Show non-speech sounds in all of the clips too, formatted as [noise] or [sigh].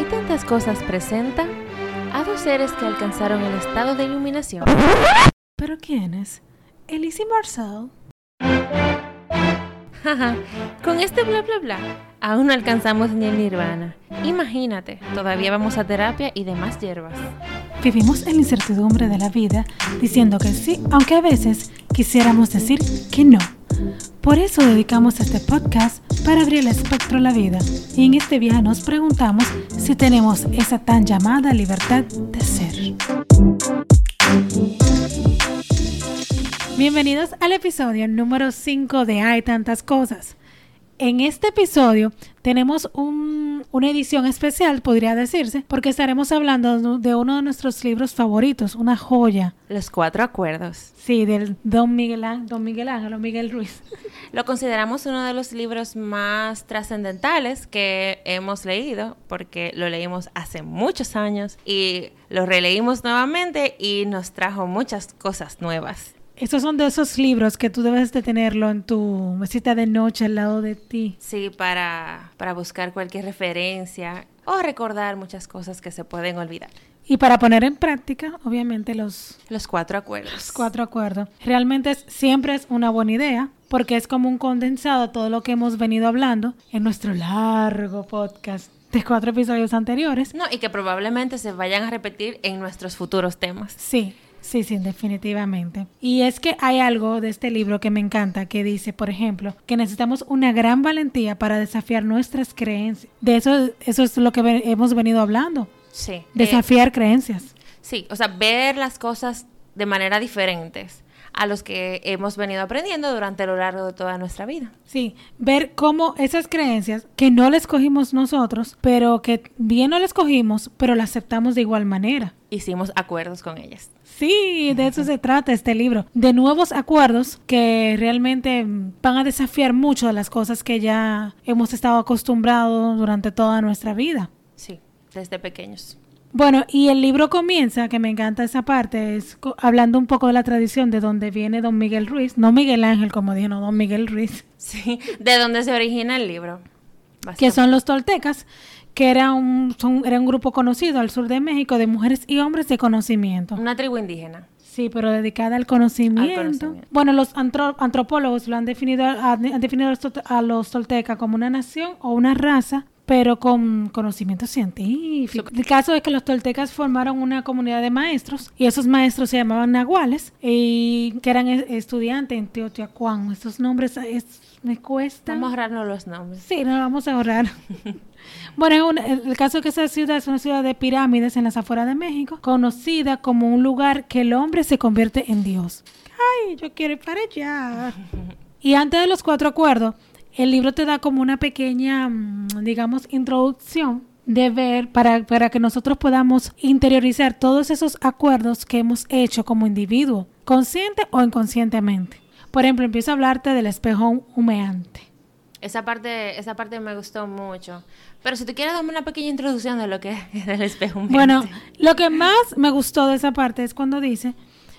Hay tantas cosas presenta a dos seres que alcanzaron el estado de iluminación. ¿Pero quiénes? Elise y Marcel. Jaja, con este bla bla bla, aún no alcanzamos ni el nirvana. Imagínate, todavía vamos a terapia y demás hierbas. Vivimos en la incertidumbre de la vida diciendo que sí, aunque a veces quisiéramos decir que no. Por eso dedicamos este podcast para abrir el espectro a la vida. Y en este viaje nos preguntamos si tenemos esa tan llamada libertad de ser. Bienvenidos al episodio número 5 de Hay tantas cosas. En este episodio tenemos un- una edición especial, podría decirse, porque estaremos hablando de uno de nuestros libros favoritos, una joya. Los cuatro acuerdos. Sí, del Don Miguel, Don Miguel Ángel Miguel Ruiz. [laughs] Lo consideramos uno de los libros más trascendentales que hemos leído, porque lo leímos hace muchos años y lo releímos nuevamente y nos trajo muchas cosas nuevas. Estos son de esos libros que tú debes de tenerlo en tu mesita de noche al lado de ti. Sí, para, para buscar cualquier referencia o recordar muchas cosas que se pueden olvidar. Y para poner en práctica, obviamente, los, Los cuatro acuerdos. los cuatro acuerdos. Realmente es- siempre es una buena idea porque es como un condensado de todo lo que hemos venido hablando en nuestro largo podcast de cuatro episodios anteriores. No, y que probablemente se vayan a repetir en nuestros futuros temas. Sí, sí, sí, definitivamente. Y es que hay algo de este libro que me encanta, que dice, por ejemplo, que necesitamos una gran valentía para desafiar nuestras creencias. De eso, eso es lo que ve- hemos venido hablando, Sí. eh, desafiar creencias. sí, o sea, ver las cosas de manera diferentes a los que hemos venido aprendiendo durante lo largo de toda nuestra vida. Sí, ver cómo esas creencias que no las cogimos nosotros, pero que bien no las cogimos, pero las aceptamos de igual manera. Hicimos acuerdos con ellas. Sí, de eso se trata este libro, de nuevos acuerdos que realmente van a desafiar mucho de las cosas que ya hemos estado acostumbrados durante toda nuestra vida. Sí, desde pequeños. Bueno, y el libro comienza, que me encanta esa parte, es hablando un poco de la tradición de donde viene don Miguel Ruiz, no Miguel Ángel, como dijo, no, don Miguel Ruiz, Sí, de dónde se origina el libro. que son los toltecas, que era un, son- era un grupo conocido al sur de México de mujeres y hombres de conocimiento. Una tribu indígena. Sí, pero dedicada al conocimiento. Al conocimiento. Bueno, los antro- antropólogos lo han definido, han, definido a los toltecas como una nación o una raza, pero con conocimiento científico. El caso es que los toltecas formaron una comunidad de maestros y esos maestros se llamaban nahuales y que eran estudiantes en Teotihuacán. Estos nombres es- me cuestan. Vamos a ahorrarnos los nombres. Sí, no vamos a ahorrar. [laughs] bueno, el el caso es que esa ciudad es una ciudad de pirámides en las afueras de México, conocida como un lugar que el hombre se convierte en Dios. Ay, yo quiero ir para allá. [laughs] y antes de los cuatro acuerdos, el libro te da como una pequeña, mm, digamos, introducción de ver para, para que nosotros podamos interiorizar todos esos acuerdos que hemos hecho como individuo, consciente o inconscientemente. Por ejemplo, empiezo a hablarte del espejo humeante. Esa parte, esa parte me gustó mucho. Pero si tú quieres darme una pequeña introducción de lo que es el espejo Bueno, humeante. lo que más me gustó de esa parte es cuando dice,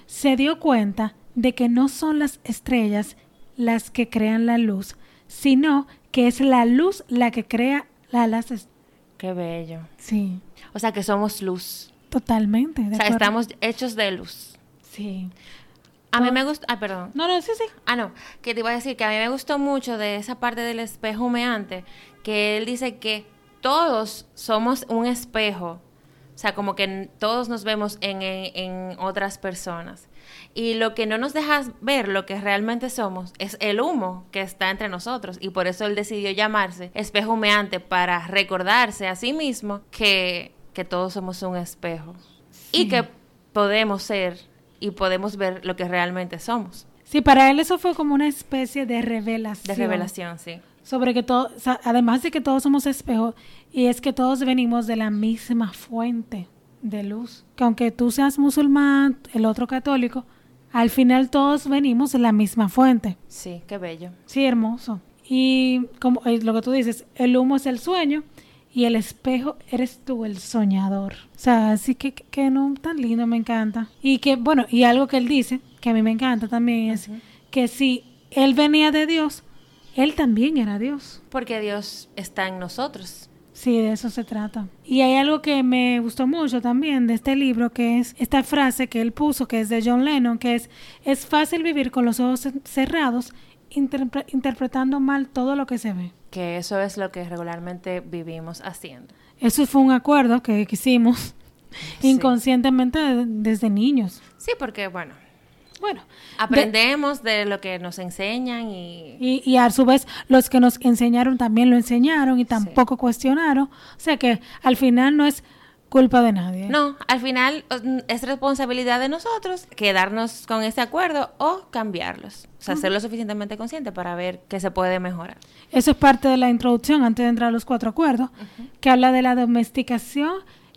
se dio cuenta de que no son las estrellas las que crean la luz, sino que es la luz la que crea la, las est- Qué bello. Sí, O sea, que somos luz. totalmente. de O sea, acuerdo. estamos hechos de luz. Sí. A mí me gusta... Ah, perdón. No, no, sí, sí. Ah, no, que te iba a decir que a mí me gustó mucho de esa parte del espejo humeante, que él dice que todos somos un espejo, o sea, como que todos nos vemos en, en- en otras personas. Y lo que no nos deja ver lo que realmente somos es el humo que está entre nosotros. Y por eso él decidió llamarse espejo humeante para recordarse a sí mismo que, que todos somos un espejo. Y que podemos ser y podemos ver lo que realmente somos. Sí, para él eso fue como una especie de revelación. De revelación, sí. Sobre que todo, o sea, además de que todos somos espejos, y es que todos venimos de la misma fuente de luz. Que aunque tú seas musulmán, el otro católico, al final todos venimos de la misma fuente. Sí, qué bello. Sí, hermoso. Y como eh, lo que tú dices, el humo es el sueño y el espejo eres tú el soñador. O sea, así que, que, que no, tan lindo, me encanta. Y que, bueno, y algo que él dice, que a mí me encanta también, es que si él venía de Dios, él también era Dios. Porque Dios está en nosotros. Sí, de eso se trata. Y hay algo que me gustó mucho también de este libro, que es esta frase que él puso, que es de John Lennon, que es, es fácil vivir con los ojos cerrados, interpre- interpretando mal todo lo que se ve. Que eso es lo que regularmente vivimos haciendo. Eso fue un acuerdo que, hicimos Sí. inconscientemente de- desde niños. Sí, porque bueno, Bueno, aprendemos de, lo que nos enseñan y... y, y a su vez los que nos enseñaron también lo enseñaron y tampoco cuestionaron. O sea que al final no es culpa de nadie. No, al final es responsabilidad de nosotros quedarnos con ese acuerdo o cambiarlos. O sea, ser lo suficientemente consciente para ver qué se puede mejorar. Eso es parte de la introducción antes de entrar a los cuatro acuerdos, que habla de la domesticación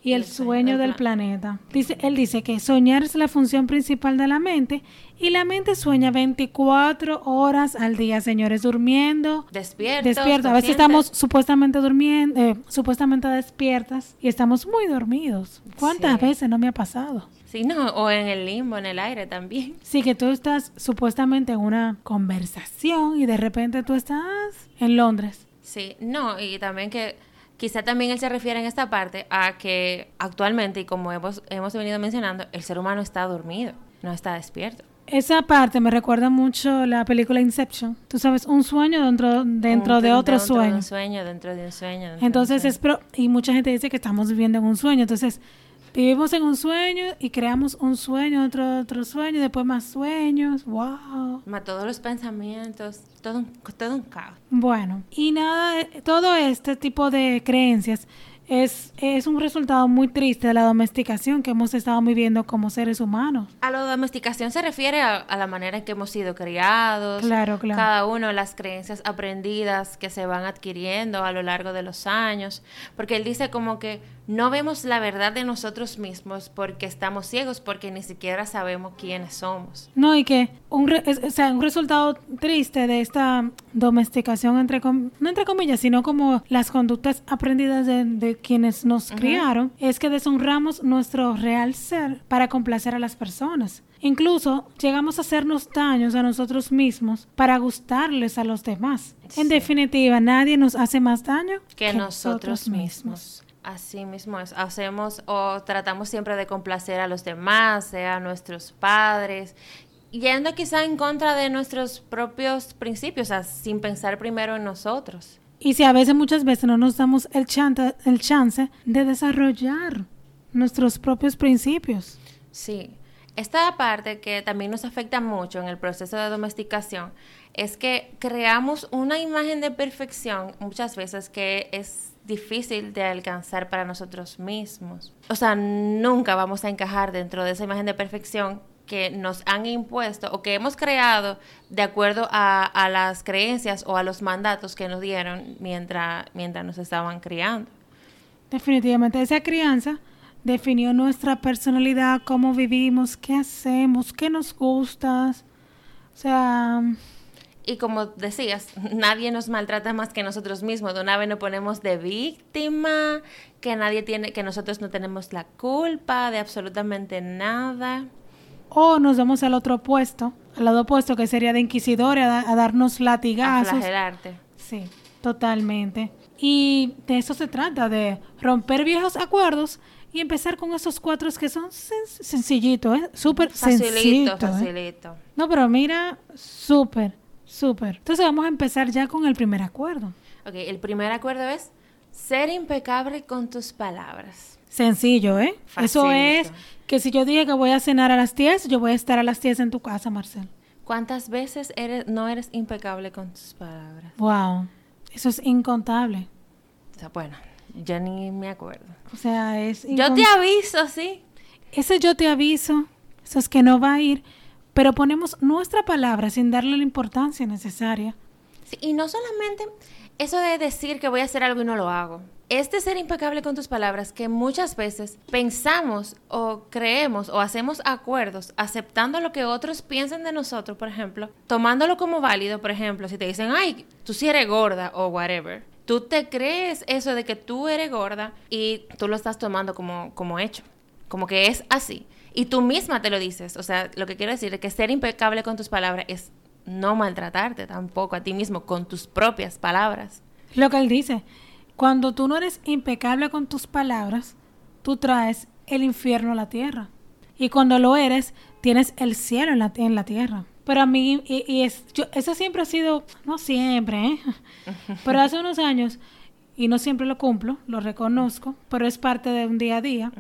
y el sueño del planeta. Dice, él dice que soñar es la función principal de la mente y la mente sueña 24 horas al día, señores, durmiendo. Despiertos. Despierta. A veces estamos supuestamente durmiendo, eh, supuestamente despiertas y estamos muy dormidos. ¿Cuántas Sí. veces no me ha pasado? Sí, no, o en el limbo, en el aire también. Sí, que tú estás supuestamente en una conversación y de repente tú estás en Londres. Sí, no, y también que quizá también él se refiere en esta parte a que actualmente, y como hemos, hemos venido mencionando, el ser humano está dormido, no está despierto. Esa parte me recuerda mucho la película Inception. Tú sabes, un sueño dentro, dentro Un- de otro dentro de sueño. un sueño, dentro de un sueño. dentro de un Entonces sueño. es pro- y mucha gente dice que estamos viviendo en un sueño. Entonces vivimos en un sueño y creamos un sueño, otro otro sueño, después más sueños. Wow. Ma, todos los pensamientos, todo un, todo un caos. Bueno, y nada, todo este tipo de creencias es, es un resultado muy triste de la domesticación que hemos estado viviendo como seres humanos. A la domesticación se refiere a, a la manera en que hemos sido criados. Claro, claro. Cada uno, las creencias aprendidas que se van adquiriendo a lo largo de los años. Porque él dice como que no vemos la verdad de nosotros mismos porque estamos ciegos, porque ni siquiera sabemos quiénes somos. No, y que un, re- es- o sea, un resultado triste de esta domesticación, entre com- no entre comillas, sino como las conductas aprendidas de, de quienes nos criaron, es que deshonramos nuestro real ser para complacer a las personas. Incluso llegamos a hacernos daños a nosotros mismos para gustarles a los demás. En definitiva, nadie nos hace más daño Que nosotros mismos. Así mismo es. Hacemos o tratamos siempre de complacer a los demás, sea nuestros padres, yendo quizá en contra de nuestros propios principios, o sea, sin pensar primero en nosotros. Y si a veces, muchas veces no nos damos el chance, el chance de desarrollar nuestros propios principios. Sí. Esta parte que también nos afecta mucho en el proceso de domesticación es que creamos una imagen de perfección muchas veces que es difícil de alcanzar para nosotros mismos. O sea, nunca vamos a encajar dentro de esa imagen de perfección que nos han impuesto o que hemos creado de acuerdo a, a las creencias o a los mandatos que nos dieron mientras, mientras nos estaban criando. Definitivamente, esa crianza definió nuestra personalidad, cómo vivimos, qué hacemos, qué nos gusta. O sea, Y como decías, [laughs] nadie nos maltrata más que nosotros mismos. De una vez nos ponemos de víctima, que nadie tiene, que nosotros no tenemos la culpa de absolutamente nada. O nos vamos al otro opuesto, al lado opuesto que sería de inquisidores, a, da- a darnos A latigazos. flagelarte. Sí, totalmente. Y de eso se trata, de romper viejos acuerdos y empezar con esos cuatro que son sen- sencillitos, ¿eh? Súper Facilito, sencillo. facilito. No, pero mira, súper, súper. Entonces vamos a empezar ya con el primer acuerdo. Ok, el primer acuerdo es ser impecable con tus palabras. Sencillo, ¿eh? Eso Facilito. es que si yo dije que voy a cenar a las 10, yo voy a estar a las 10 en tu casa, Marcel. ¿Cuántas veces eres, no eres impecable con tus palabras? Wow, eso es incontable. O sea, bueno, yo ni me acuerdo. O sea, es... Yo te aviso, sí. Ese yo te aviso, eso es que no va a ir, pero ponemos nuestra palabra sin darle la importancia necesaria. Sí, y no solamente eso de decir que voy a hacer algo y no lo hago. Es de ser impecable con tus palabras que muchas veces pensamos o creemos o hacemos acuerdos aceptando lo que otros piensan de nosotros, por ejemplo, tomándolo como válido, por ejemplo, si te dicen, ay, tú sí eres gorda o whatever. Tú te crees eso de que tú eres gorda y tú lo estás tomando como, como hecho, como que es así. Y tú misma te lo dices. O sea, lo que quiero decir es que ser impecable con tus palabras es no maltratarte tampoco a ti mismo con tus propias palabras. Lo que él dice, cuando tú no eres impecable con tus palabras, tú traes el infierno a la tierra. Y cuando lo eres, tienes el cielo en la, en la tierra. Pero a mí, y, y es, yo, eso siempre ha sido, no siempre, ¿eh? [laughs] pero hace unos años, y no siempre lo cumplo, lo reconozco, pero es parte de un día a día,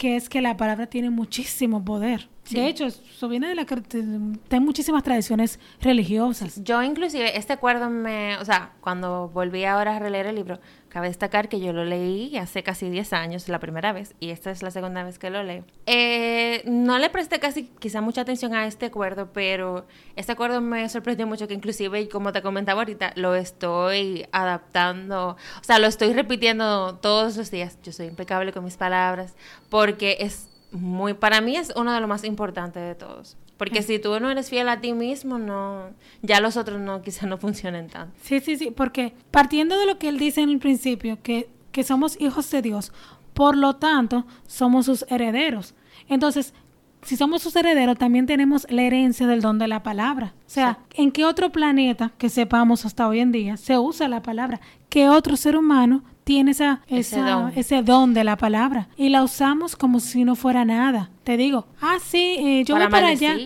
que es que la palabra tiene muchísimo poder. De hecho, eso viene de la de muchísimas tradiciones religiosas. Yo inclusive este acuerdo me, o sea, cuando volví ahora a releer el libro, cabe destacar que yo lo leí hace casi 10 años, la primera vez, y esta es la segunda vez que lo leo. Eh, no le presté casi quizá mucha atención a este acuerdo, pero este acuerdo me sorprendió mucho que inclusive, como te comentaba ahorita, lo estoy adaptando, o sea, lo estoy repitiendo todos los días. Yo soy impecable con mis palabras, porque es muy, para mí es uno de los más importantes de todos. Porque si tú no eres fiel a ti mismo, no, ya los otros no, [laughs] quizás no funcionen tanto. Sí, sí, sí, porque partiendo de lo que él dice en el principio, que, que somos hijos de Dios, por lo tanto, somos sus herederos. Entonces, si somos sus herederos, también tenemos la herencia del don de la palabra. O sea, ¿en qué otro planeta que sepamos hasta hoy en día se usa la palabra? ¿Qué otro ser humano tiene esa, ese, don. de la palabra? Y la usamos como si no fuera nada. Te digo, ah, sí, eh, yo voy para allá.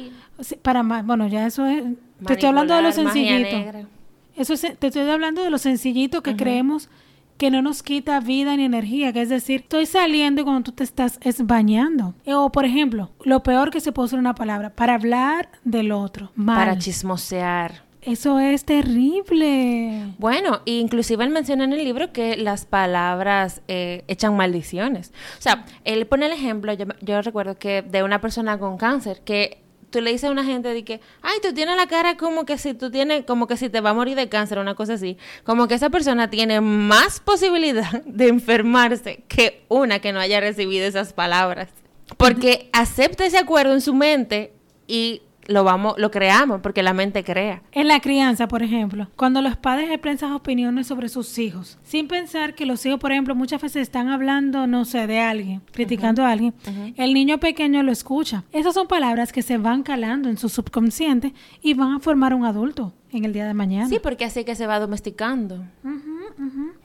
para más, bueno, ya eso es. Te estoy hablando de lo sencillito. Eso te estoy hablando de lo sencillito que creemos que no nos quita vida ni energía, que es decir, estoy saliendo y cuando tú te estás es bañando. O por ejemplo, lo peor que se puede usar una palabra, para hablar del otro, Para chismosear. Eso es terrible. Bueno, inclusive él menciona en el libro que las palabras eh, echan maldiciones. O sea, él pone el ejemplo, yo, recuerdo que de una persona con cáncer, que tú le dices a una gente de que, ay, tú tienes la cara como que si tú tienes, como que si te va a morir de cáncer, una cosa así, como que esa persona tiene más posibilidad [laughs] de enfermarse que una que no haya recibido esas palabras. Porque acepta ese acuerdo en su mente y lo vamos, lo creamos porque la mente crea. En la crianza, por ejemplo, cuando los padres expresan opiniones sobre sus hijos, sin pensar que los hijos, por ejemplo, muchas veces están hablando, no sé, de alguien, criticando a alguien, el niño pequeño lo escucha. Esas son palabras que se van calando en su subconsciente y van a formar un adulto en el día de mañana. Sí, porque así que se va domesticando.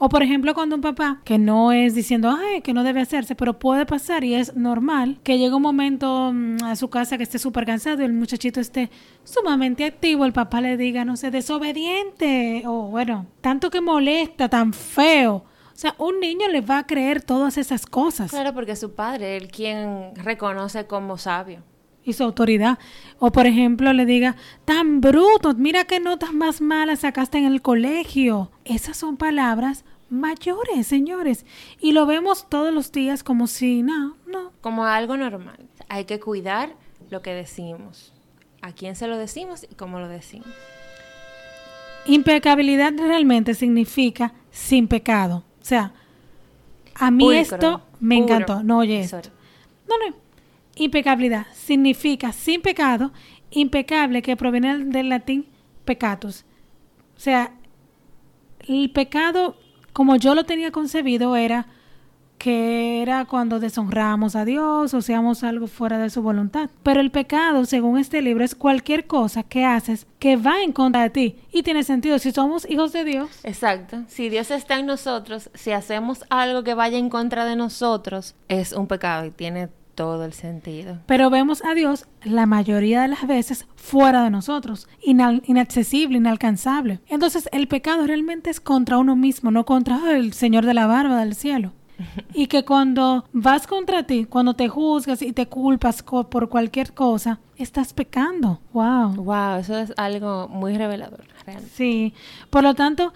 O por ejemplo, cuando un papá, que no es diciendo, ay, que no debe hacerse, pero puede pasar y es normal, que llegue un momento mm, a su casa que esté súper cansado y el muchachito esté sumamente activo, el papá le diga, no sé, desobediente, o bueno, tanto que molesta, tan feo. O sea, un niño le va a creer todas esas cosas. Claro, porque es su padre, el quien reconoce como sabio y su autoridad. O por ejemplo le diga, tan bruto, mira qué notas más malas sacaste en el colegio. Esas son palabras mayores, señores. Y lo vemos todos los días como si, no, no. Como algo normal. Hay que cuidar lo que decimos. A quién se lo decimos y cómo lo decimos. Impecabilidad realmente significa sin pecado. O sea, a mí esto me encantó. No, oye esto. No, no. Impecabilidad significa sin pecado, impecable que proviene del latín pecatus. O sea, el pecado, como yo lo tenía concebido, era que era cuando deshonramos a Dios o seamos algo fuera de su voluntad. Pero el pecado, según este libro, es cualquier cosa que haces que va en contra de ti. Y tiene sentido, si somos hijos de Dios. Exacto. Si Dios está en nosotros, si hacemos algo que vaya en contra de nosotros, es un pecado y tiene todo el sentido. Pero vemos a Dios la mayoría de las veces fuera de nosotros, inaccesible, inalcanzable. Entonces el pecado realmente es contra uno mismo, no contra el Señor de la barba del cielo. [laughs] y que cuando vas contra ti, cuando te juzgas y te culpas por cualquier cosa, estás pecando. Wow. Wow, eso es algo muy revelador. Sí. Por lo tanto,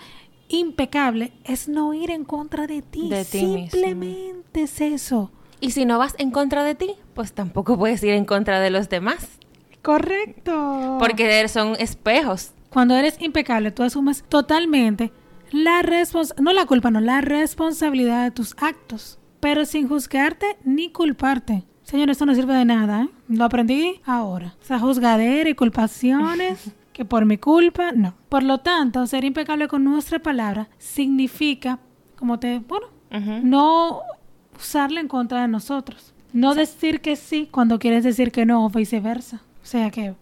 impecable es no ir en contra de ti. De ti Simplemente es eso. Y si no vas en contra de ti, pues tampoco [laughs] puedes ir en contra de los demás. Correcto. Porque son espejos. Cuando eres impecable, tú asumes totalmente la responsabilidad, no la culpa, no, la responsabilidad de tus actos, pero sin juzgarte ni culparte. Señor, esto no sirve de nada, ¿eh? Lo aprendí ahora. O sea, juzgadera y culpaciones, [laughs] que por mi culpa, no. Por lo tanto, ser impecable con nuestra palabra significa, como te, bueno, no usarla en contra de nosotros. No decir que sí cuando quieres decir que no o viceversa. O sea que...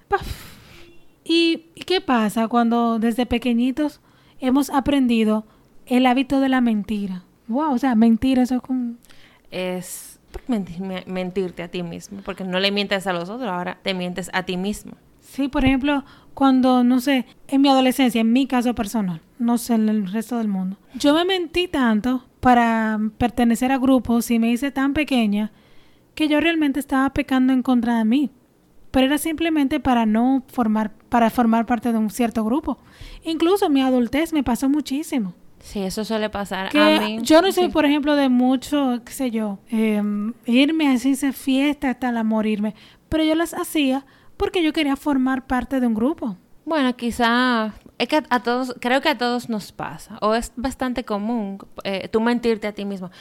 ¿Y, qué pasa cuando desde pequeñitos hemos aprendido el hábito de la mentira. Wow, o sea, mentira, eso es como... Es menti- me- mentirte a ti mismo, porque no le mientes a los otros, ahora te mientes a ti mismo. Sí, por ejemplo, cuando, no sé, en mi adolescencia, en mi caso personal, no sé, en el resto del mundo, yo me mentí tanto para pertenecer a grupos y me hice tan pequeña que yo realmente estaba pecando en contra de mí. Pero era simplemente para no formar, para formar parte de un cierto grupo. Incluso mi adultez me pasó muchísimo. Sí, eso suele pasar Que a mí. yo no soy, sí. por ejemplo, de mucho, qué sé yo, eh, irme a fiesta hasta la morirme. Pero yo las hacía porque yo quería formar parte de un grupo. Bueno, quizá es que a, todos, creo que a todos nos pasa, o es bastante común eh, tú mentirte a ti mismo.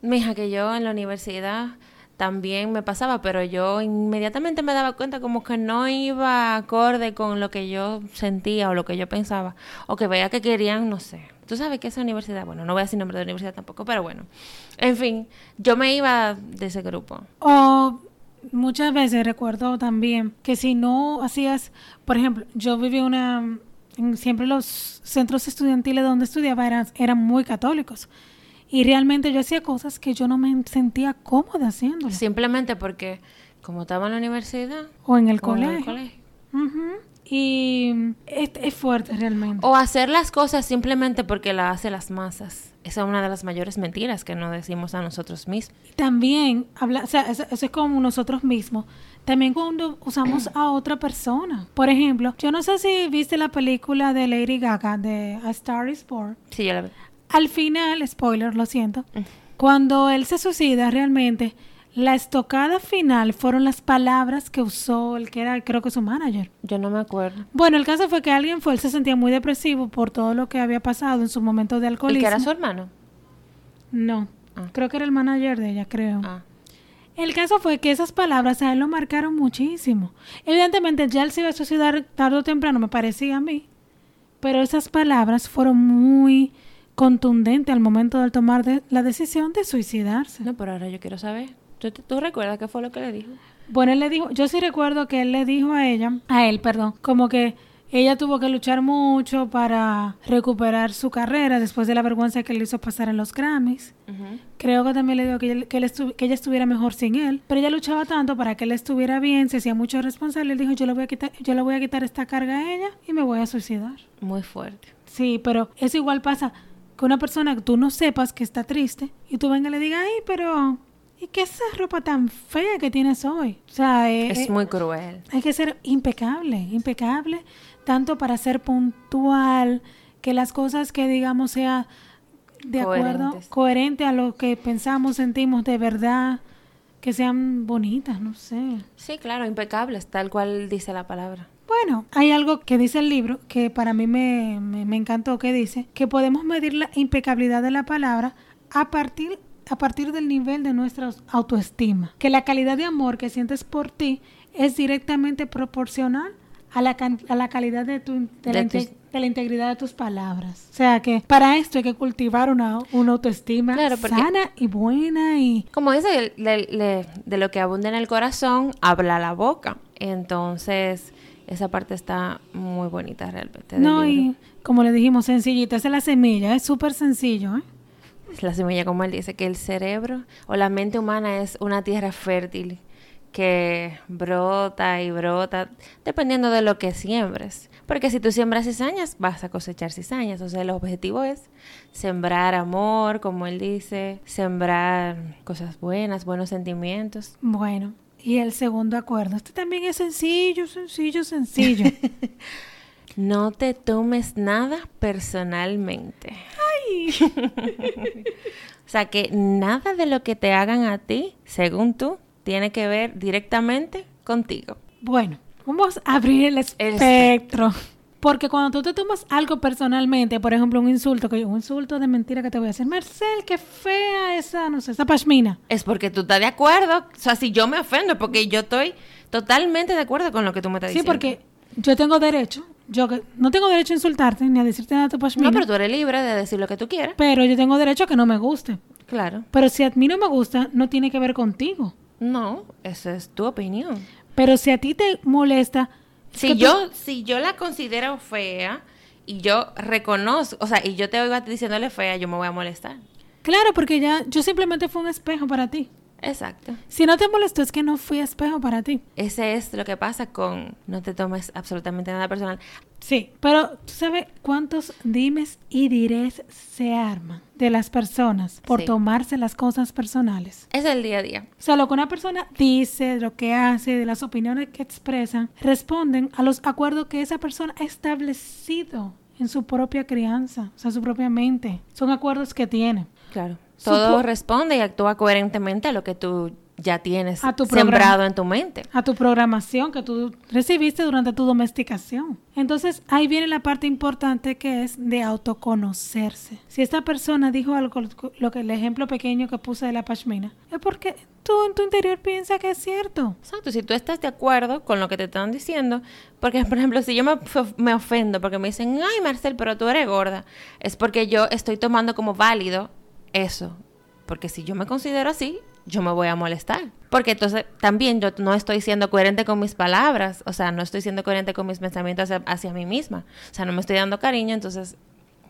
Mija, que yo en la universidad también me pasaba, pero yo inmediatamente me daba cuenta como que no iba acorde con lo que yo sentía o lo que yo pensaba, o que veía que querían, no sé. Tú sabes que esa universidad, bueno, no voy a decir nombre de universidad tampoco, pero bueno. En fin, yo me iba de ese grupo. O muchas veces recuerdo también que si no hacías, por ejemplo, yo viví una, en- siempre los centros estudiantiles donde estudiaba eran, eran muy católicos. Y realmente yo hacía cosas que yo no me sentía cómoda haciéndolas. Simplemente porque como estaba en la universidad O en el o en colegio. el colegio. Ujú. Y es, es fuerte realmente. O hacer las cosas simplemente porque la hacen las masas. Esa es una de las mayores mentiras que nos decimos a nosotros mismos. También, habla, o sea, eso, eso es como nosotros mismos. También cuando usamos a otra persona. Por ejemplo, yo no sé si viste la película de Lady Gaga de A Star is Born. Sí, yo la veo. Al final, spoiler, lo siento, cuando él se suicida realmente, la estocada final fueron las palabras que usó el que era, creo que su manager. Yo no me acuerdo. Bueno, el caso fue que alguien fue, él se sentía muy depresivo por todo lo que había pasado en su momento de ¿El alcoholismo. que era su hermano? No, Ah. creo que era el manager de ella, creo. Ah. El caso fue que esas palabras a él lo marcaron muchísimo. Evidentemente ya él se iba a suicidar tarde o temprano, me parecía a mí. Pero esas palabras fueron muy contundentes al momento de tomar de- la decisión de suicidarse. No, pero ahora yo quiero saber. ¿Tú, tú recuerdas qué fue lo que le dijo? Bueno, él le dijo, yo sí recuerdo que él le dijo a ella, a él, perdón, como que ella tuvo que luchar mucho para recuperar su carrera después de la vergüenza que le hizo pasar en los Grammys. Creo que también le dijo que, él- que, él estu- que ella estuviera mejor sin él, pero ella luchaba tanto para que él estuviera bien, se hacía mucho responsable. Él dijo, yo le voy a quitar, yo le voy a quitar esta carga a ella y me voy a suicidar. Muy fuerte. Sí, pero eso igual pasa que una persona que tú no sepas que está triste y tú venga y le digas, ay, pero ¿y qué es esa ropa tan fea que tienes hoy? O sea, eh, Es eh, muy cruel. hay que ser impecable, impecable, tanto para ser puntual, que las cosas que digamos sea de acuerdo, Coherentes. coherente a lo que pensamos, sentimos de verdad, que sean bonitas, no sé. Sí, claro, impecables, tal cual dice la palabra. Bueno, hay algo que dice el libro que para mí me, me, me encantó, que dice que podemos medir la impecabilidad de la palabra a partir, a partir del nivel de nuestra autoestima. Que la calidad de amor que sientes por ti es directamente proporcional a la, can- a la calidad de, tu, de, la De tus- inte- de la integridad de tus palabras. O sea que para esto hay que cultivar una, una autoestima Claro, sana y buena y Como dice, de, de- lo que abunda en el corazón, habla la boca. Entonces, esa parte está muy bonita realmente. no libro. y como le dijimos sencillita, esa es la semilla, es súper sencillo, ¿eh? Es la semilla, como él dice, que el cerebro o la mente humana es una tierra fértil que brota y brota dependiendo de lo que siembres. Porque si tú siembras cizañas, vas a cosechar cizañas. O sea, el objetivo es sembrar amor, como él dice, sembrar cosas buenas, buenos sentimientos. Bueno, y el segundo acuerdo. Este también es sencillo, sencillo, sencillo. [laughs] No te tomes nada personalmente. [laughs] o sea que nada de lo que te hagan a ti, según tú, tiene que ver directamente contigo. bueno, vamos a abrir el espectro. Porque cuando tú te tomas algo personalmente, por ejemplo, un insulto, que un insulto de mentira que te voy a hacer, Marcel, qué fea esa, no sé, esa pashmina. Es porque tú estás de acuerdo. O sea, si yo me ofendo, es porque yo estoy totalmente de acuerdo con lo que tú me estás Sí, diciendo. porque yo tengo derecho, yo que- no tengo derecho a insultarte ni a decirte nada de tu pashmina, No, pero tú eres libre de decir lo que tú quieras. pero yo tengo derecho a que no me guste. Claro. Pero si a mí no me gusta, no tiene que ver contigo. No, esa es tu opinión. Pero si a ti te molesta, es Si tú- yo, si yo la considero fea y yo reconozco, o sea, y yo te oigo a ti diciéndole fea, yo me voy a molestar. Claro, porque ya yo simplemente fui un espejo para ti. Exacto. Si no te molestó es que no fui espejo para ti. Ese es lo que pasa con no te tomes absolutamente nada personal. Sí, pero tú sabes cuántos dimes y dires se arman de las personas por Sí. tomarse las cosas personales. Es el día a día. O sea, lo que una persona dice, lo que hace, de las opiniones que expresan, responden a los acuerdos que esa persona ha establecido en su propia crianza, o sea, su propia mente. Son acuerdos que tiene. Claro. Supo- Todo responde y actúa coherentemente a lo que tú ya tienes A tu sembrado en tu mente. a tu programación que tú recibiste durante tu domesticación. Entonces ahí viene la parte importante que es de autoconocerse. Si esta persona dijo algo, lo que el ejemplo pequeño que puse de la pashmina, es porque tú en tu interior piensas que es cierto. Exacto, si tú estás de acuerdo con lo que te están diciendo, porque por ejemplo, si yo me, me ofendo porque me dicen, ay Marcel, pero tú eres gorda, es porque yo estoy tomando como válido eso, porque si yo me considero así, yo me voy a molestar, porque entonces también yo no estoy siendo coherente con mis palabras, o sea, no estoy siendo coherente con mis pensamientos hacia, hacia mí misma, o sea, no me estoy dando cariño, entonces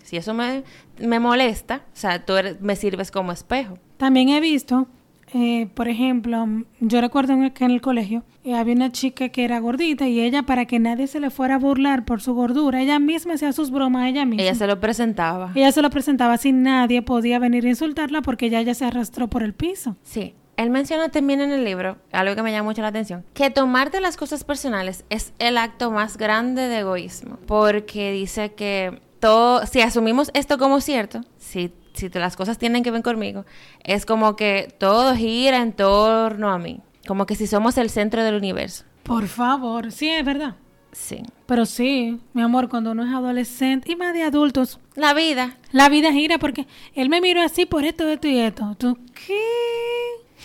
si eso me, me molesta, o sea, tú eres- me sirves como espejo. También he visto, eh, por ejemplo, yo recuerdo que en el colegio eh, había una chica que era gordita y ella, para que nadie se le fuera a burlar por su gordura, ella misma hacía sus bromas a ella misma. Ella se lo presentaba. Ella se lo presentaba así, nadie podía venir a insultarla porque ya ella se arrastró por el piso. Sí. Él menciona también en el libro, algo que me llama mucho la atención, que tomarte las cosas personales es el acto más grande de egoísmo, porque dice que todo, si asumimos esto como cierto, si, si te- las cosas tienen que ver conmigo, es como que todo gira en torno a mí, como que si somos el centro del universo. Por favor, sí, es verdad. Sí. Pero sí, mi amor, cuando uno es adolescente y más de adultos, La vida. la vida gira porque él me miró así por esto, esto y esto. ¿Tú qué?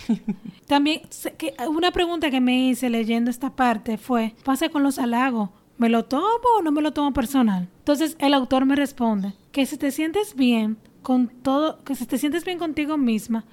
[laughs] También, que una pregunta que me hice leyendo esta parte fue, pasa con los halagos, ¿me lo tomo o no me lo tomo personal? Entonces el autor me responde que si te sientes bien con todo, que si te sientes bien contigo misma,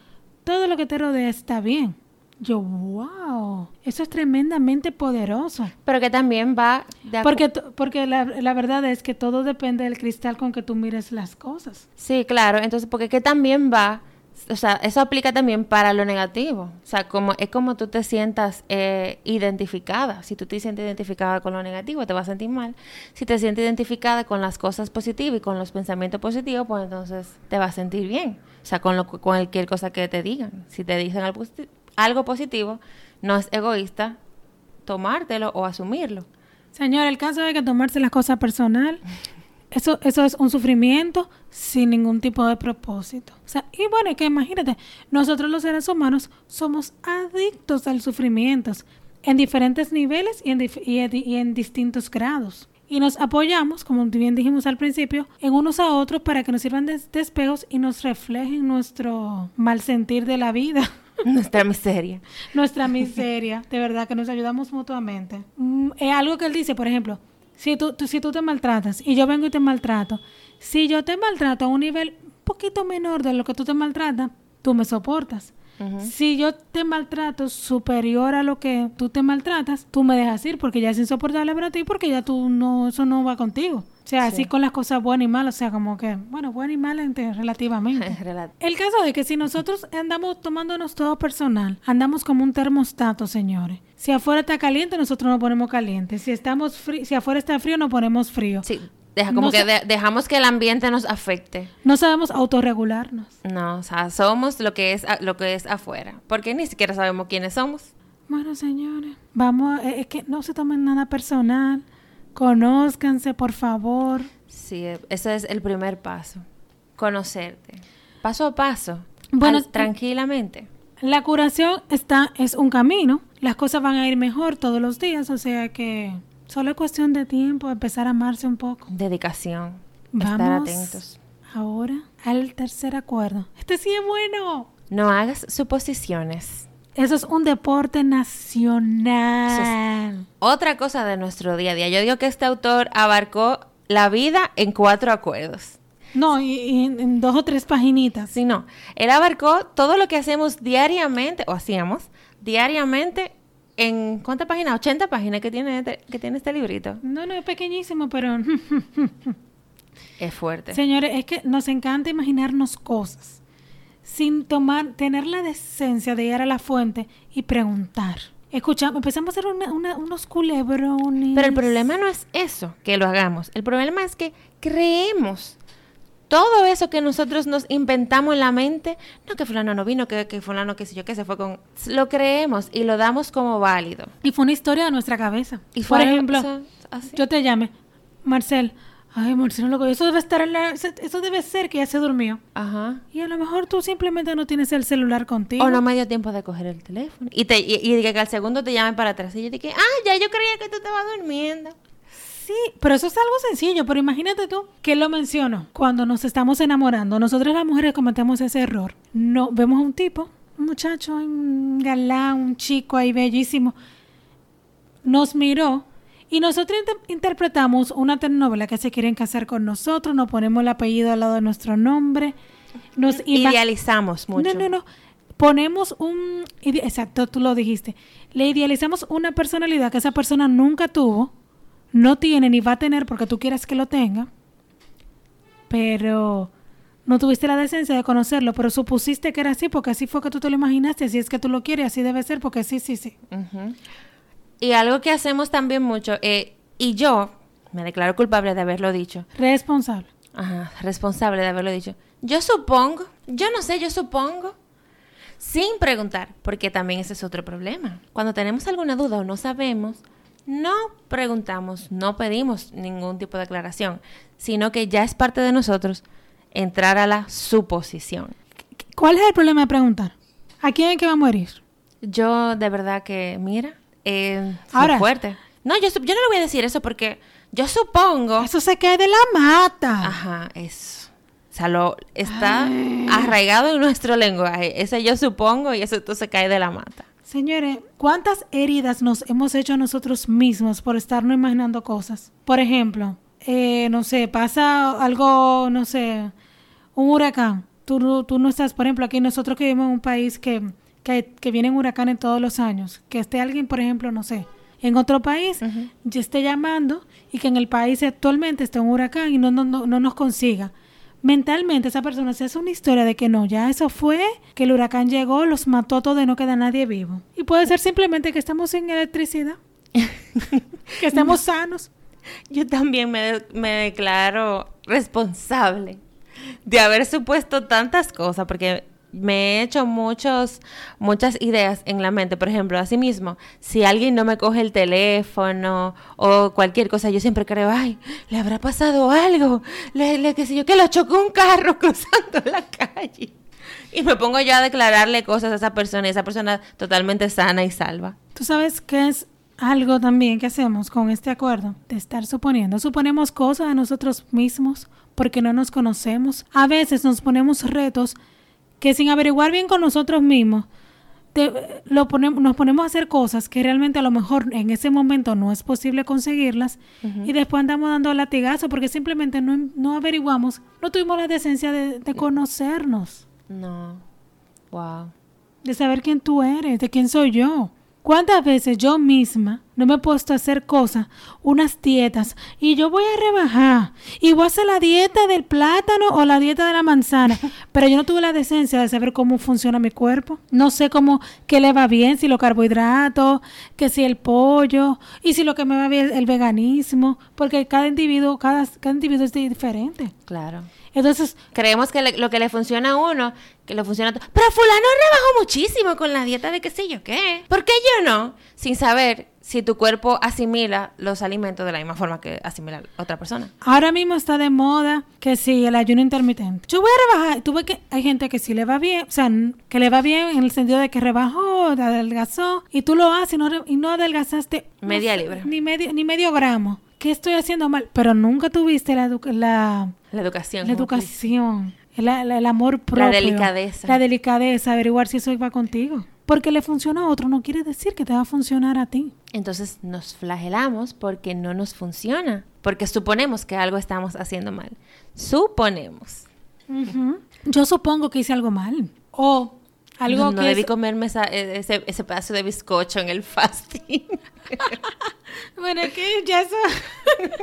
todo lo que te rodea está bien. Yo, wow, eso es tremendamente poderoso. Pero que también va de Porque, porque la, la verdad es que todo depende del cristal con que tú mires las cosas. Sí, claro. Entonces, porque que también va, o sea, eso aplica también para lo negativo. O sea, como es como tú te sientas eh, identificada. Si tú te sientes identificada con lo negativo, te vas a sentir mal. Si te sientes identificada con las cosas positivas y con los pensamientos positivos, pues entonces te vas a sentir bien. O sea, con, lo, con cualquier cosa que te digan. Si te dicen algo, posi- algo positivo, no es egoísta tomártelo o asumirlo. Señor, el caso de que tomarse las cosas personal, eso, eso es un sufrimiento sin ningún tipo de propósito. O sea, y bueno, es que imagínate, nosotros los seres humanos somos adictos al sufrimiento en diferentes niveles y en, dif- y en di- y en distintos grados. Y nos apoyamos, como bien dijimos al principio, en unos a otros para que nos sirvan de, de espejos y nos reflejen nuestro mal sentir de la vida. [laughs] Nuestra miseria. nuestra miseria, de verdad que nos ayudamos mutuamente. Mm, es algo que él dice, por ejemplo, si tú, tú- si tú te maltratas y yo vengo y te maltrato, si yo te maltrato a un nivel un poquito menor de lo que tú te maltratas, tú me soportas. Si yo te maltrato superior a lo que tú te maltratas, tú me dejas ir porque ya es insoportable para ti porque ya tú no, eso no va contigo. O sea, Sí. así con las cosas buenas y malas, o sea, como que, bueno, buenas y malas relativamente. [laughs] Relat- El caso de que si nosotros andamos tomándonos todo personal, andamos como un termostato, señores. Si afuera está caliente, nosotros nos ponemos caliente. Si estamos si afuera está frío, nos ponemos frío. Sí, deja, como No que de- dejamos que el ambiente nos afecte. No sabemos autorregularnos. No, o sea, somos lo que es lo que es afuera, porque ni siquiera sabemos quiénes somos. Bueno, señores, vamos, a- es que no se tomen nada personal. Conózcanse, por favor. Sí, eh, ese es el primer paso, conocerte, paso a paso, Bueno, al- tranquilamente. La curación está es un camino. Las cosas van a ir mejor todos los días, o sea que solo es cuestión de tiempo empezar a amarse un poco. Dedicación, estar Vamos atentos. ahora al tercer acuerdo. Este sí es bueno. No hagas suposiciones. Eso es un deporte nacional. Otra cosa de nuestro día a día. Yo digo que este autor abarcó la vida en cuatro acuerdos. No, y, y en, en dos o tres paginitas. Sí, no. Él abarcó todo lo que hacemos diariamente, o hacíamos diariamente, en ¿cuántas páginas? 80 páginas que tiene este, que tiene este librito. No, no, es pequeñísimo, pero Es fuerte. Señores, es que nos encanta imaginarnos cosas sin tomar, tener la decencia de ir a la fuente y preguntar. Escuchamos, empezamos a hacer una- una- unos culebrones. Pero el problema no es eso, que lo hagamos. El problema es que creemos todo eso que nosotros nos inventamos en la mente. No, que fulano no vino, que, que fulano, que sé yo, que se fue con... Lo creemos y lo damos como válido. Y fue una historia de nuestra cabeza. Y Por ejemplo, así. yo te llame, Marcel. Ay, Marcel, loco, eso debe estar en la, eso debe ser que ya se durmió. Ajá. Y a lo mejor tú simplemente no tienes el celular contigo. O no me dio tiempo de coger el teléfono. Y, te, y, y que al segundo te llamen para atrás. Y yo dije, ah, ya yo creía que tú estabas durmiendo. Sí, pero eso es algo sencillo, pero imagínate tú que lo menciono. Cuando nos estamos enamorando, nosotros las mujeres cometemos ese error. No, vemos a un tipo, un muchacho, un galán, un chico ahí bellísimo. Nos miró y nosotros inter- interpretamos una telenovela que se quieren casar con nosotros, nos ponemos el apellido al lado de nuestro nombre. Nos Idealizamos mucho. no, no, no. Ponemos un... Exacto, tú lo dijiste. Le idealizamos una personalidad que esa persona nunca tuvo, no tiene ni va a tener porque tú quieras que lo tenga, pero no tuviste la decencia de conocerlo, pero supusiste que era así porque así fue que tú te lo imaginaste, así es que tú lo quieres, así debe ser porque sí, sí, sí. Y algo que hacemos también mucho, eh, y yo me declaro culpable de haberlo dicho, Responsable. Ajá, responsable de haberlo dicho. Yo supongo, yo no sé, yo supongo, sin preguntar, porque también ese es otro problema. Cuando tenemos alguna duda o no sabemos, no preguntamos, no pedimos ningún tipo de aclaración, sino que ya es parte de nosotros entrar a la suposición. ¿Cuál es el problema de preguntar? ¿A quién es que va a morir? Yo de verdad que, mira, eh, Ahora- fuerte. No, yo, yo no le voy a decir eso porque yo supongo... Eso se cae de la mata. Ajá, eso. O sea, lo, está arraigado en nuestro lenguaje. Ese yo supongo y eso se cae de la mata. Señores, ¿cuántas heridas nos hemos hecho nosotros mismos por estarnos imaginando cosas? Por ejemplo, eh, no sé, pasa algo, no sé, un huracán. Tú, no- tú no estás, por ejemplo, aquí nosotros que vivimos en un país que, que, que vienen huracanes todos los años. Que esté alguien, por ejemplo, no sé, en otro país, ya esté llamando y que en el país actualmente esté un huracán y no, no, no, no nos consiga. Mentalmente esa persona se hace una historia de que no, ya eso fue, que el huracán llegó, los mató todo y no queda nadie vivo. Y puede ser simplemente que estamos sin electricidad, [laughs] que estamos sanos. Yo también me, me declaro responsable de haber supuesto tantas cosas porque me he hecho muchos, muchas ideas en la mente. Por ejemplo, así mismo, si alguien no me coge el teléfono o cualquier cosa, yo siempre creo, ay, le habrá pasado algo, le, le- qué sé yo, que lo chocó un carro [laughs] cruzando la calle. Y me pongo yo a declararle cosas a esa persona y esa persona totalmente sana y salva. Tú sabes que es algo también que hacemos con este acuerdo de estar suponiendo. Suponemos cosas de nosotros mismos porque no nos conocemos. A veces nos ponemos retos que sin averiguar bien con nosotros mismos, te- lo ponemos, nos ponemos a hacer cosas que realmente a lo mejor en ese momento no es posible conseguirlas y después andamos dando latigazo porque simplemente no, no averiguamos, no tuvimos la decencia de, de conocernos, No. Wow. de saber quién tú eres, de quién soy yo. ¿Cuántas veces yo misma no me he puesto a hacer cosas, unas dietas, y yo voy a rebajar, y voy a hacer la dieta del plátano o la dieta de la manzana, [laughs] pero yo no tuve la decencia de saber cómo funciona mi cuerpo, no sé cómo, qué le va bien, si los carbohidratos, que si el pollo, y si lo que me va bien el veganismo, porque cada individuo, cada, cada individuo es diferente. Claro. Entonces, Creemos que le- lo que le funciona a uno, que le funciona a to- Pero fulano rebajó muchísimo con la dieta de qué sé yo qué. ¿Por qué yo no? Sin saber si tu cuerpo asimila los alimentos de la misma forma que asimila otra persona. Ahora mismo está de moda que sí, el ayuno intermitente. Yo voy a rebajar. Tú ves que hay gente que sí le va bien, o sea, que le va bien en el sentido de que rebajó, adelgazó, y tú lo haces y no, y no adelgazaste Media libra. Ni medio, ni medio gramo. ¿Qué estoy haciendo mal? Pero nunca tuviste la, la, La educación. la como tú dices. educación, el, amor propio. delicadeza. La delicadeza, averiguar si eso va contigo. Porque le funciona a otro no quiere decir que te va a funcionar a ti. Entonces nos flagelamos porque no nos funciona. Porque suponemos que algo estamos haciendo mal. Suponemos. Yo supongo que hice algo mal. O Algo no, no que debí es- comerme esa- e- ese, ese pedazo de bizcocho en el fasting. [laughs] Bueno, que ya eso... [laughs]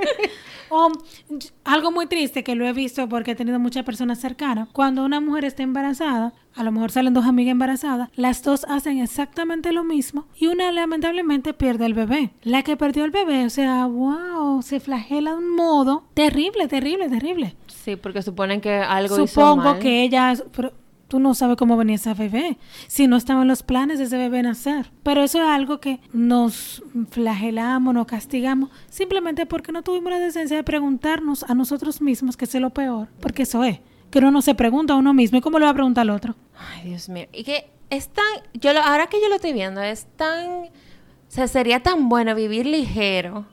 O, y- algo muy triste que lo he visto porque he tenido muchas personas cercanas. Cuando una mujer está embarazada, a lo mejor salen dos amigas embarazadas, las dos hacen exactamente lo mismo y una lamentablemente pierde el bebé. La que perdió el bebé, o sea, wow, se flagela de un modo terrible, terrible, terrible. sí, porque suponen que algo hizo Supongo mal. que ella, tú no sabes cómo venía ese bebé, si no estaban los planes de ese bebé nacer. Pero eso es algo que nos flagelamos, nos castigamos, simplemente porque no tuvimos la decencia de preguntarnos a nosotros mismos, que es lo peor, porque eso es, que uno no se pregunta a uno mismo, ¿y cómo le va a preguntar al otro? Ay, Dios mío. Y que es tan, yo lo, ahora que yo lo estoy viendo, es tan, o sea, sería tan bueno vivir ligero,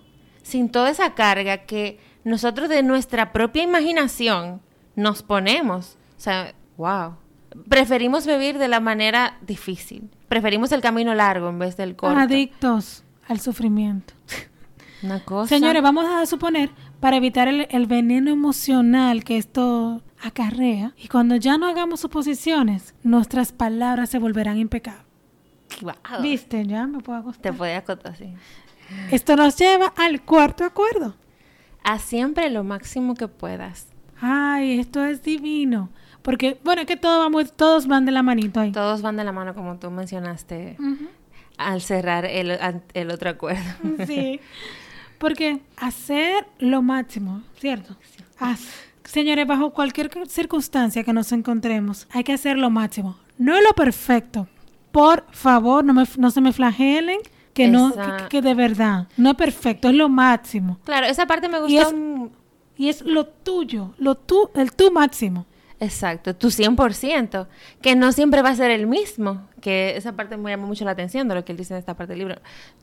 sin toda esa carga que nosotros de nuestra propia imaginación nos ponemos. O sea, wow. Preferimos vivir de la manera difícil. Preferimos el camino largo en vez del corto. Adictos al sufrimiento. [laughs] Una cosa. Señores, vamos a suponer, para evitar el, el veneno emocional que esto acarrea, y cuando ya no hagamos suposiciones, nuestras palabras se volverán impecables. Wow. ¿Viste? Ya me puedo Te acostar. puede acotar así. Esto nos lleva al cuarto acuerdo. Haz siempre lo máximo que puedas. Ay, esto es divino. Porque, bueno, es que todo va muy- todos van de la manito ahí. Todos van de la mano, como tú mencionaste al cerrar el, el otro acuerdo. Sí. [laughs] Porque hacer lo máximo, ¿cierto? Haz. Señores, bajo cualquier circunstancia que nos encontremos, hay que hacer lo máximo. No lo perfecto. Por favor, no, me, no se me flagelen. Que no, que, que de verdad, no es perfecto, es lo máximo. Claro, esa parte me Y gustó. es- un- Y es lo tuyo, lo tú, el tú máximo. Exacto, tu 100%, que no siempre va a ser el mismo, que esa parte me llama mucho la atención de lo que él dice en esta parte del libro.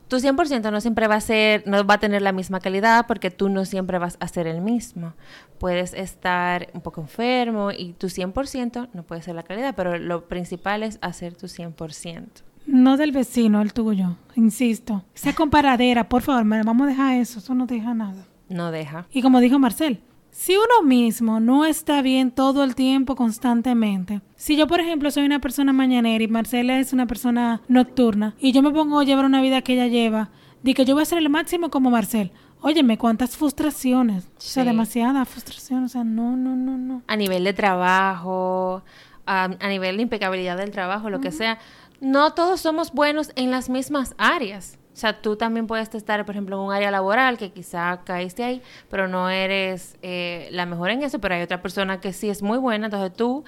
Tu 100% no siempre va a ser, no va a tener la misma calidad porque tú no siempre vas a ser el mismo. Puedes estar un poco enfermo y tu 100% no puede ser la calidad, pero lo principal es hacer tu 100%. No del vecino, el tuyo, insisto. Esa comparadera, por favor, me- vamos a dejar eso, eso no deja nada. No deja. Y como dijo Marcel, si uno mismo no está bien todo el tiempo, constantemente, si yo, por ejemplo, soy una persona mañanera y Marcela es una persona nocturna, y yo me pongo a llevar una vida que ella lleva, di que yo voy a hacer el máximo como Marcel. Óyeme, cuántas frustraciones. O sea, Sí. demasiada frustración. O sea, no, no, no, no. a nivel de trabajo, a, a nivel de impecabilidad del trabajo, lo que sea, no todos somos buenos en las mismas áreas. O sea, tú también puedes estar, por ejemplo, en un área laboral que quizá caíste ahí, pero no eres eh, la mejor en eso, pero hay otra persona que sí es muy buena, entonces tú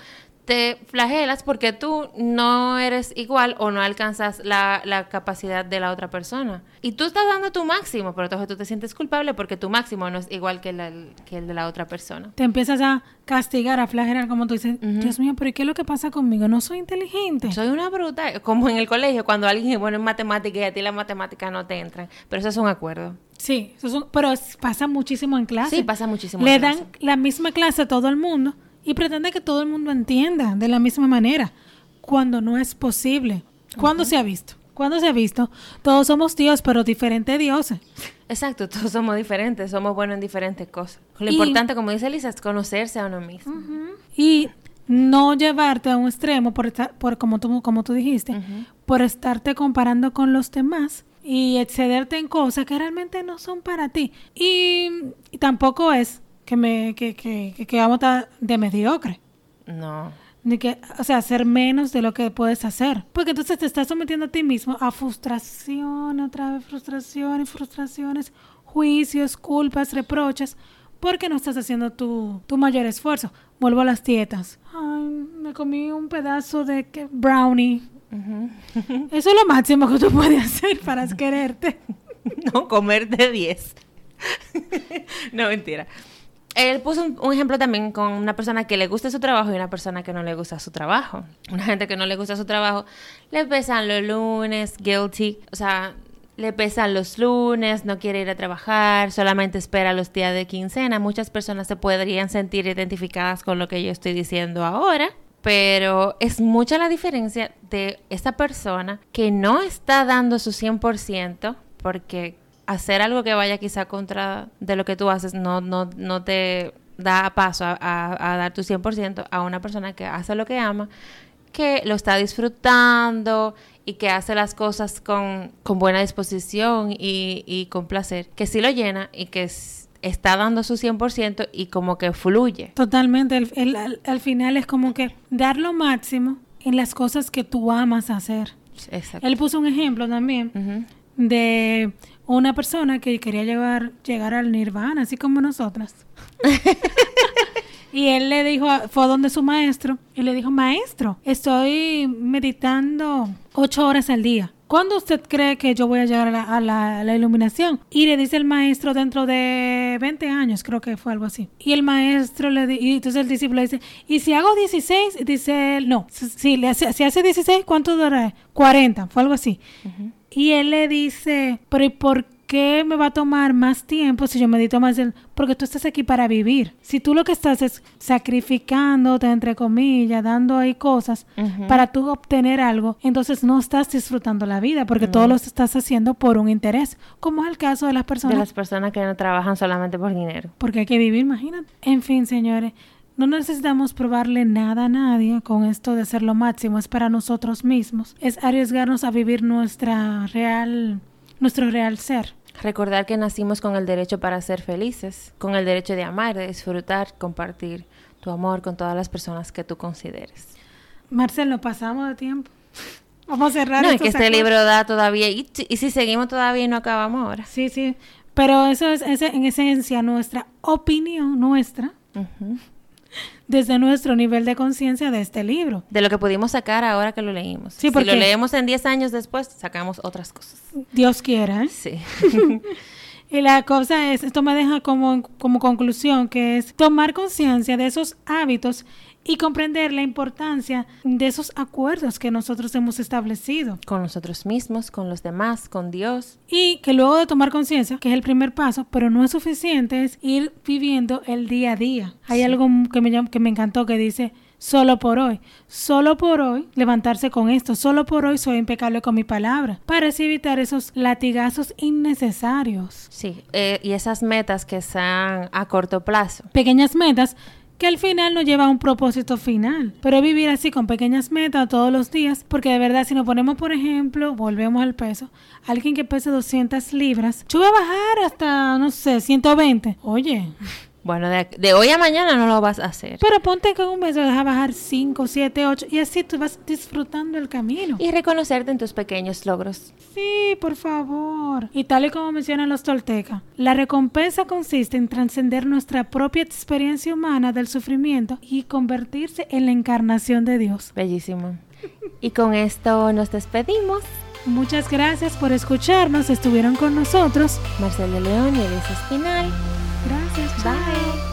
te flagelas porque tú no eres igual o no alcanzas la, la capacidad de la otra persona. Y tú estás dando tu máximo, pero entonces tú te sientes culpable porque tu máximo no es igual que, la- que el de la otra persona. Te empiezas a castigar, a flagelar, como tú dices. Dios mío, pero ¿y qué es lo que pasa conmigo? No soy inteligente. Soy una bruta, como en el colegio, cuando alguien es bueno en matemáticas y a ti las matemáticas no te entran. Pero eso es un acuerdo. Sí, eso es un- pero pasa muchísimo en clase. Sí, pasa muchísimo. Le en dan la misma clase a todo el mundo y pretende que todo el mundo entienda de la misma manera, cuando no es posible. ¿Cuándo se ha visto? ¿Cuándo se ha visto? Todos somos Dios, pero diferentes dioses. Exacto, [laughs] todos somos diferentes, somos buenos en diferentes cosas. Lo Y- importante, como dice Elisa, es conocerse a uno mismo. Y no llevarte a un extremo, por, estar- por como, tú, como tú dijiste, por estarte comparando con los demás y excederte en cosas que realmente no son para ti. Y, y tampoco es que, me, que, que, que, que vamos a de mediocre. No. Ni que, o sea, hacer menos de lo que puedes hacer. Porque entonces te estás sometiendo a ti mismo a frustración, otra vez frustraciones, frustraciones, juicios, culpas, reproches, porque no estás haciendo tu, tu mayor esfuerzo. Vuelvo a las dietas. Ay, me comí un pedazo de brownie. Eso es lo máximo que tú puedes hacer para quererte. [laughs] no comer de 10. [laughs] no, mentira. Él puso un, ejemplo también con una persona que le gusta su trabajo y una persona que no le gusta su trabajo. Una gente que no le gusta su trabajo, le pesan los lunes, guilty, o sea, le pesan los lunes, no quiere ir a trabajar, solamente espera los días de quincena. Muchas personas se podrían sentir identificadas con lo que yo estoy diciendo ahora. Pero es mucha la diferencia de esa persona que no está dando su 100% porque hacer algo que vaya quizá contra de lo que tú haces no, no, no te da paso a, a- a dar tu 100% a una persona que hace lo que ama que lo está disfrutando y que hace las cosas con, con buena disposición y, y, con placer, que sí lo llena y que está dando su 100% y como que fluye. Totalmente, el, al, al, final es como que dar lo máximo en las cosas que tú amas hacer. Exacto. Él puso un ejemplo también uh -huh. de una persona que quería llevar, llegar al nirvana, así como nosotras. [laughs] Y él le dijo, fue donde su maestro, y le dijo, maestro, estoy meditando ocho horas al día. ¿Cuándo usted cree que yo voy a llegar a la, a, la, a la, iluminación? Y le dice el maestro dentro de 20 años, creo que fue algo así. Y el maestro le dice, y entonces el discípulo dice, ¿y si hago 16? Dice él, no, si, hace, si hace 16, ¿cuánto dura? 40, fue algo así. Uh -huh. Y él le dice, pero ¿y por qué? me va a tomar más tiempo si yo medito más? Porque tú estás aquí para vivir. Si tú lo que estás es sacrificándote, entre comillas, dando ahí cosas uh -huh. para tú obtener algo, entonces no estás disfrutando la vida porque uh -huh. todo lo estás haciendo por un interés, como es el caso de las personas. De las personas que no trabajan solamente por dinero. Porque hay que vivir, imagínate. En fin, señores. No necesitamos probarle nada a nadie con esto de ser lo máximo, es para nosotros mismos. Es arriesgarnos a vivir nuestra real, nuestro real ser. Recordar que nacimos con el derecho para ser felices, con el derecho de amar, de disfrutar, compartir tu amor con todas las personas que tú consideres. Marcelo, pasamos de tiempo. [laughs] Vamos a cerrar. No, es que este libro da todavía, y, y, si seguimos todavía y no acabamos ahora. Sí, sí, pero eso es, es en esencia nuestra opinión, nuestra, uh -huh. Desde nuestro nivel de conciencia de este libro. De lo que pudimos sacar ahora que lo leímos. Sí, porque si lo leemos en 10 años después, sacamos otras cosas. Dios quiera. ¿eh? Sí. [laughs] y la cosa es, esto me deja como, como conclusión, que es tomar conciencia de esos hábitos y comprender la importancia de esos acuerdos que nosotros hemos establecido. Con nosotros mismos, con los demás, con Dios. Y que luego de tomar conciencia, que es el primer paso, pero no es suficiente, es ir viviendo el día a día. Hay sí. algo que me, que me encantó que dice, solo por hoy, solo por hoy levantarse con esto, solo por hoy soy impecable con mi palabra, para así evitar esos latigazos innecesarios. Sí, eh, y esas metas que sean a corto plazo. Pequeñas metas que al final nos lleva a un propósito final. Pero vivir así con pequeñas metas todos los días, porque de verdad si nos ponemos, por ejemplo, volvemos al peso, alguien que pese 200 libras, yo voy a bajar hasta, no sé, 120. Oye. Bueno, de, de, hoy a mañana no lo vas a hacer. Pero ponte que un mes vas a bajar 5, 7, 8 y así tú vas disfrutando el camino. Y reconocerte en tus pequeños logros. Sí, por favor. Y tal y como mencionan los toltecas, la recompensa consiste en trascender nuestra propia experiencia humana del sufrimiento y convertirse en la encarnación de Dios. Bellísimo. y con esto nos despedimos. Muchas gracias por escucharnos. Estuvieron con nosotros Marcelo León y Elisa Espinal. Gracias. Bye. Bye.